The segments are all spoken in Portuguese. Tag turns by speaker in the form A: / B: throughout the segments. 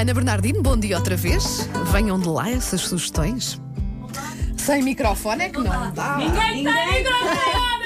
A: Ana Bernardino, bom dia outra vez. Venham de lá essas sugestões. Sem microfone é que não dá.
B: Ninguém tem microfone!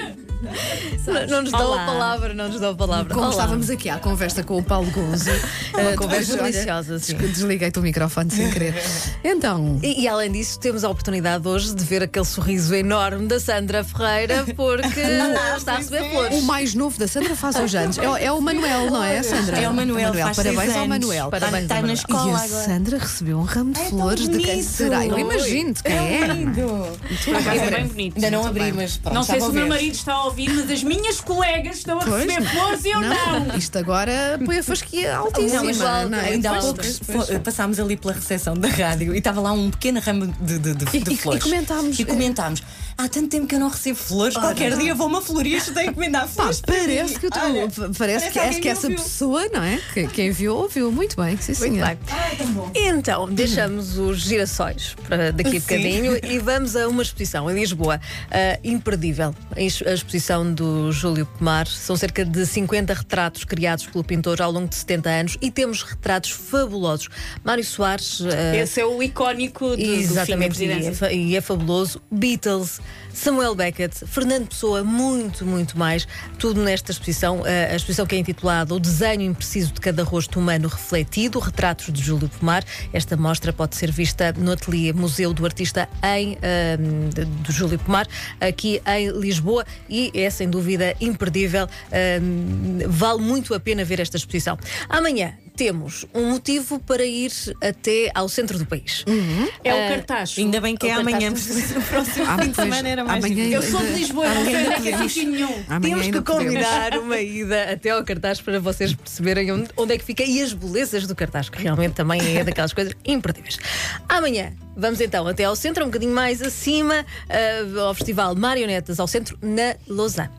C: Não, não nos dão
B: Olá.
C: a palavra, não nos dão a palavra.
A: Como
C: Olá.
A: estávamos aqui à conversa com o Paulo Gonzo.
C: Uma conversa
A: Depois, olha,
C: deliciosa, sim.
A: des- Desliguei-te o microfone sem querer. Então,
C: E, e além disso, temos a oportunidade hoje de ver aquele sorriso enorme da Sandra Ferreira, porque está a receber
A: o
C: flores.
A: mais novo da Sandra faz hoje anos. É, o- é o Manuel, não é, Sandra?
D: É o Manuel, faz
A: Parabéns
D: seis
A: ao
D: anos.
A: Manuel.
C: Parabéns
D: Está
C: ao
D: na
C: Manuel.
D: escola
A: E a
D: agora.
A: Sandra recebeu um ramo de flores de quem será? Eu imagino de quem é.
D: lindo.
B: Por acaso é bem bonito.
D: Ainda não abri, mas pronto,
B: Não sei se o meu marido está a ouvir, mas as minhas colegas estão a
A: Pois.
B: receber flores e eu não.
A: Isto agora põe a fasquia altíssima.
D: Não, mas
A: não é?
D: ainda há
A: Pois,
D: pouco
A: pois, pois.
D: fo- passámos ali pela recepção da rádio e estava lá um pequeno ramo de, de, de,
A: E-
D: de flores.
A: e comentámos.
D: E comentámos. Há tanto tempo que eu não recebo flores, qualquer dia vou a uma florista e tenho que encomendar
A: Pá,
D: flores. para
A: parece
D: mim.
A: que, tu,
D: Olha,
A: parece
D: parece
A: que, que essa pessoa, não é? Que, que enviou, ouviu. Muito bem, sim,
C: Muito bem. Então, deixamos os girassóis para daqui a bocadinho e vamos a uma exposição em Lisboa. ah, imperdível. A ex- A exposição do Júlio Pomar. São cerca de 50 retratos criados pelo pintor ao longo de 70 anos e temos retratos fabulosos. Mário Soares. ah,
B: Esse é o icónico do, do fim da
C: Exatamente, e é, e é fabuloso. Beatles, Samuel Beckett, Fernando Pessoa, muito, muito mais. Tudo nesta exposição. A, a exposição que é intitulada O Desenho Impreciso de Cada Rosto Humano Refletido, Retratos de Júlio Pomar. Esta mostra pode ser vista no ateliê Museu do Artista em, de- do Júlio Pomar, aqui em Lisboa, e é sem dúvida imperdível. Ahm, vale muito a pena ver esta exposição. Amanhã temos um motivo para ir até ao centro do país.
B: É
C: Ah,
B: o cartaz.
D: Ainda bem que é
C: O
D: amanhã,
C: cartaz-
D: porque o próximo
A: Ah,
D: fim de semana era mais
A: amanhã
D: difícil.
B: Eu sou de Lisboa, não sei onde é que é sítio nenhum.
A: Amanhã
C: Temos que
A: podemos.
C: combinar uma ida até ao cartaz para vocês perceberem onde, onde é que fica e as belezas do cartaz, que realmente também é daquelas coisas imperdíveis. Amanhã vamos então até ao centro, um bocadinho mais acima, ah, ao Festival Marionetas ao Centro, na Lausanne.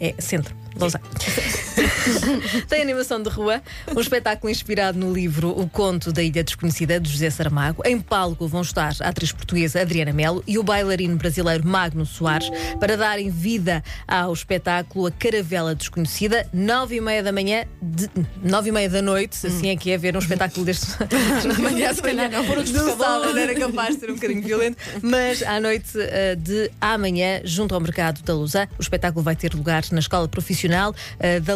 C: É centro, Lausanne. Tem animação de rua, um espetáculo inspirado no livro O Conto da Ilha Desconhecida, de José Saramago. Em palco vão estar a atriz portuguesa Adriana Melo e o bailarino brasileiro Magno Soares para darem vida ao espetáculo A Caravela Desconhecida, nove e meia da manhã, de, nove e meia da noite, assim é que é ver um espetáculo deste
A: Amanhã, se calhar, não.
C: por sábado era capaz de ser um bocadinho violento, mas à noite eh, de amanhã, junto ao mercado da Lausanne, o espetáculo vai ter lugar na Escola Profissional eh, da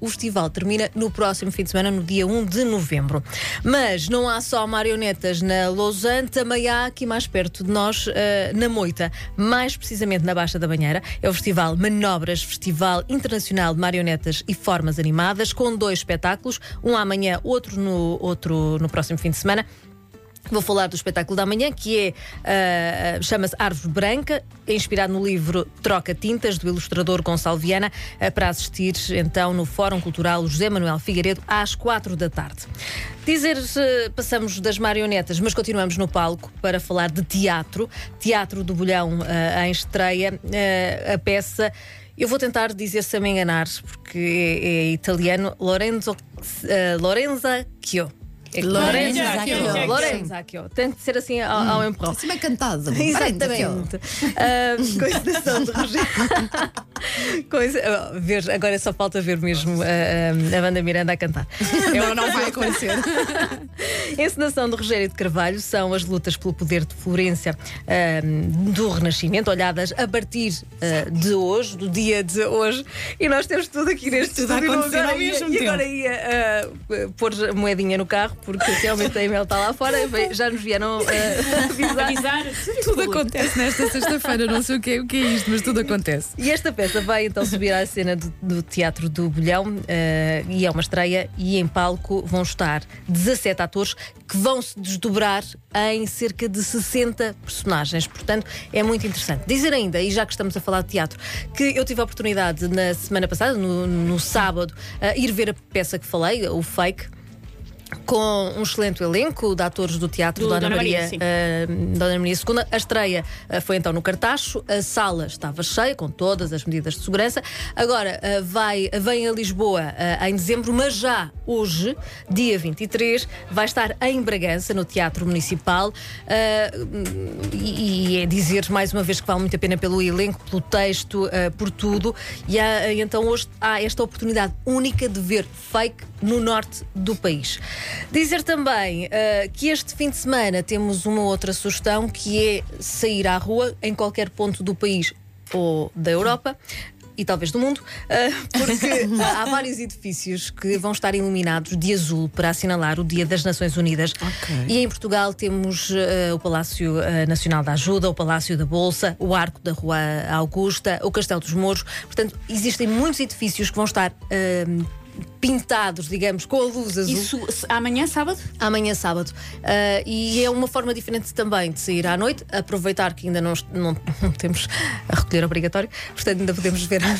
C: O festival termina no próximo fim de semana, no dia 1 de novembro. Mas não há só marionetas na Lausanne, também há aqui mais perto de nós, eh, na Moita, mais precisamente na Baixa da Banheira. É o Festival Manobras, Festival Internacional de Marionetas e Formas Animadas, com dois espetáculos, um amanhã, outro no, outro no próximo fim de semana. Vou falar do espetáculo da manhã, que é ah, chama-se Árvore Branca, inspirado no livro Troca Tintas, do ilustrador Gonçalo Viana, ah, para assistir então no Fórum Cultural José Manuel Figueiredo às quatro da tarde. Dizer, eh, passamos das marionetas, mas continuamos no palco para falar de teatro. Teatro do Bolhão em estreia, a peça. Eu vou tentar dizer se a me enganar, porque é, é italiano, Lorenzo, Lorenza Chio. É
A: Lorenzo
C: Lorenzo
B: Chio.
C: Lorenzo Chio. Tem que ser assim ao, ao empurrão.
A: Assim meio cantado.
C: Exatamente. Ah, coincidência de Rogério. Coisa, ver, agora só falta ver mesmo ah, a banda Miranda a cantar.
A: Não, não vai acontecer.
C: A encenação de Rogério de Carvalho são as lutas pelo poder de Florência ah, do Renascimento, olhadas a partir ah, de hoje, do dia de hoje, e nós temos tudo aqui neste
D: Tudo a
C: estúdio.
D: acontecer
C: Agora
D: ao
C: ia-
D: mesmo
C: E
D: tempo.
C: agora ia ah, pôr a moedinha no carro, porque realmente a Emel está lá fora, já nos vieram ah, avisar.
B: Avisar.
A: Tudo acontece nesta sexta-feira. Não sei o que, é, o que é isto, mas tudo acontece.
C: E esta peça vai então subir à cena do, do Teatro do Bolhão eh, e é uma estreia e em palco vão estar 17 atores que vão se desdobrar em cerca de 60 personagens. Portanto, é muito interessante. Dizer ainda, e já que estamos a falar de teatro, que eu tive a oportunidade na semana passada, no, no sábado, a ir ver a peça que falei, o Fake. Com um excelente elenco de atores do teatro
B: Do
C: Dona,
B: Dona
C: Maria,
B: Maria,
C: eh, Dona Maria II. A estreia eh, foi então no Cartacho, a sala estava cheia, com todas as medidas de segurança. Agora eh, vai, vem a Lisboa em dezembro, mas já hoje, dia 23, vai estar em Bragança, no Teatro Municipal. e, e é dizer mais uma vez que vale muito a pena pelo elenco, pelo texto, por tudo. E há, então hoje há esta oportunidade única de ver fake no norte do país. Dizer também uh, que este fim de semana temos uma outra sugestão que é sair à rua em qualquer ponto do país ou da Europa e talvez do mundo, uh, porque há vários edifícios que vão estar iluminados de azul para assinalar o Dia das Nações Unidas.
A: Ok.
C: E em Portugal temos uh, o Palácio Nacional da Ajuda, o Palácio da Bolsa, o Arco da Rua Augusta, o Castelo dos Mouros. Portanto, existem muitos edifícios que vão estar pintados, digamos, com a luz azul.
B: Isso amanhã, sábado?
C: Amanhã sábado. Uh, e é uma forma diferente também de sair à noite, aproveitar que ainda não, não- não temos a recolher obrigatório, portanto ainda podemos ver.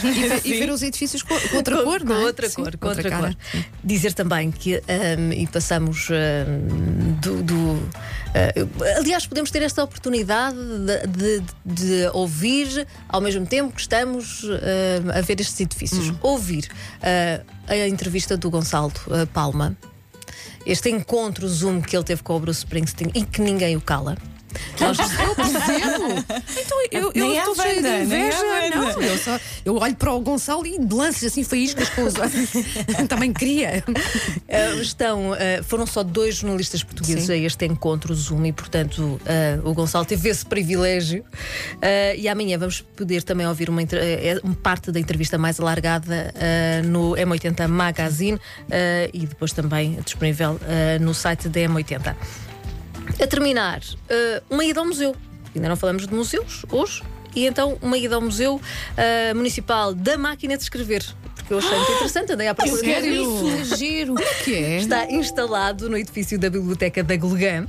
A: E ver os edifícios com, com outra
C: Com-
A: cor,
C: com
A: não é?
C: outra
A: Sim,
C: cor, com outra,
A: cara.
C: cor. Dizer também que, um, e passamos um, do. do, uh, aliás, podemos ter esta oportunidade de, de- de ouvir ao mesmo tempo que estamos uh, a ver estes edifícios.
A: Hum.
C: Ouvir uh, a entrevista do Gonçalo Palma, este encontro Zoom que ele teve com o Bruce Springsteen e que ninguém o cala.
A: Eu percebo. Então eu, estou cheia de inveja. Não, eu, só, eu olho para o Gonçalo e lanço assim faíscas com os olhos. Também queria.
C: Uh, estão, uh, foram só dois jornalistas portugueses
A: Sim.
C: a este encontro Zoom e, portanto, uh, o Gonçalo teve esse privilégio. E amanhã vamos poder também ouvir uma, eh, uma parte da entrevista mais alargada no M80 Magazine e depois também disponível no site da M80. A terminar, uh, uma ida ao museu. Ainda não falamos de museus hoje. E então, uma ida ao Museu uh, Municipal da Máquina de Escrever. Porque eu achei muito interessante, andei à procura de
A: Sério?
C: isso.
A: Giro. O que é?
C: Está instalado no edifício da Biblioteca da Glegã.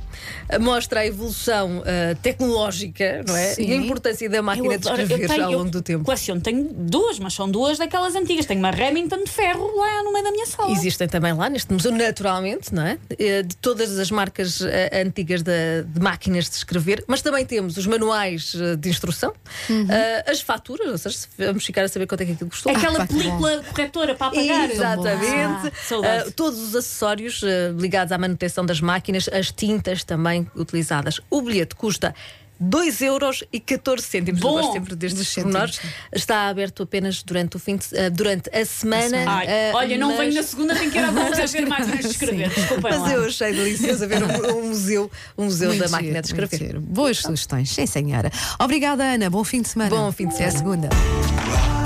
C: Mostra a evolução uh, tecnológica não é?
A: Sim.
C: e a importância da máquina de escrever
B: tenho-
C: ao longo do tempo.
B: Coleciono, tenho duas, mas são duas daquelas antigas. Tenho uma Remington de ferro lá no meio da minha sala.
C: Existem também lá neste museu, naturalmente, não é? Eh, De todas as marcas eh, antigas da- de, máquinas de escrever, mas também temos os manuais eh, de instrução, eh, as faturas, ou seja, se vamos ficar a saber quanto é que aquilo custou.
B: Aquela
A: que bom.
B: película corretora para apagar.
C: Exatamente.
B: Ah.
C: Uh, todos os acessórios uh, ligados à manutenção das máquinas, as tintas também utilizadas. O bilhete custa. 2 euros e 14 cêntimos. Eu
B: Bom.
C: gosto sempre destes
A: Dos cêntimos,
C: menores. Está aberto apenas durante, o fim de, uh, durante a semana.
B: Ai,
C: uh,
B: olha, não
C: mas-
B: venho na segunda, tenho que ir à volta ver máquinas de escrever.
C: Mas
B: lá.
C: eu achei delicioso ver um, um museu, um museu
A: Muito
C: da máquina
A: giro,
C: de
A: muito
C: escrever.
A: giro. Boas sugestões, sim, senhora. Obrigada, Ana. Bom fim de semana.
C: Bom fim de
A: Até a
C: semana.
A: segunda.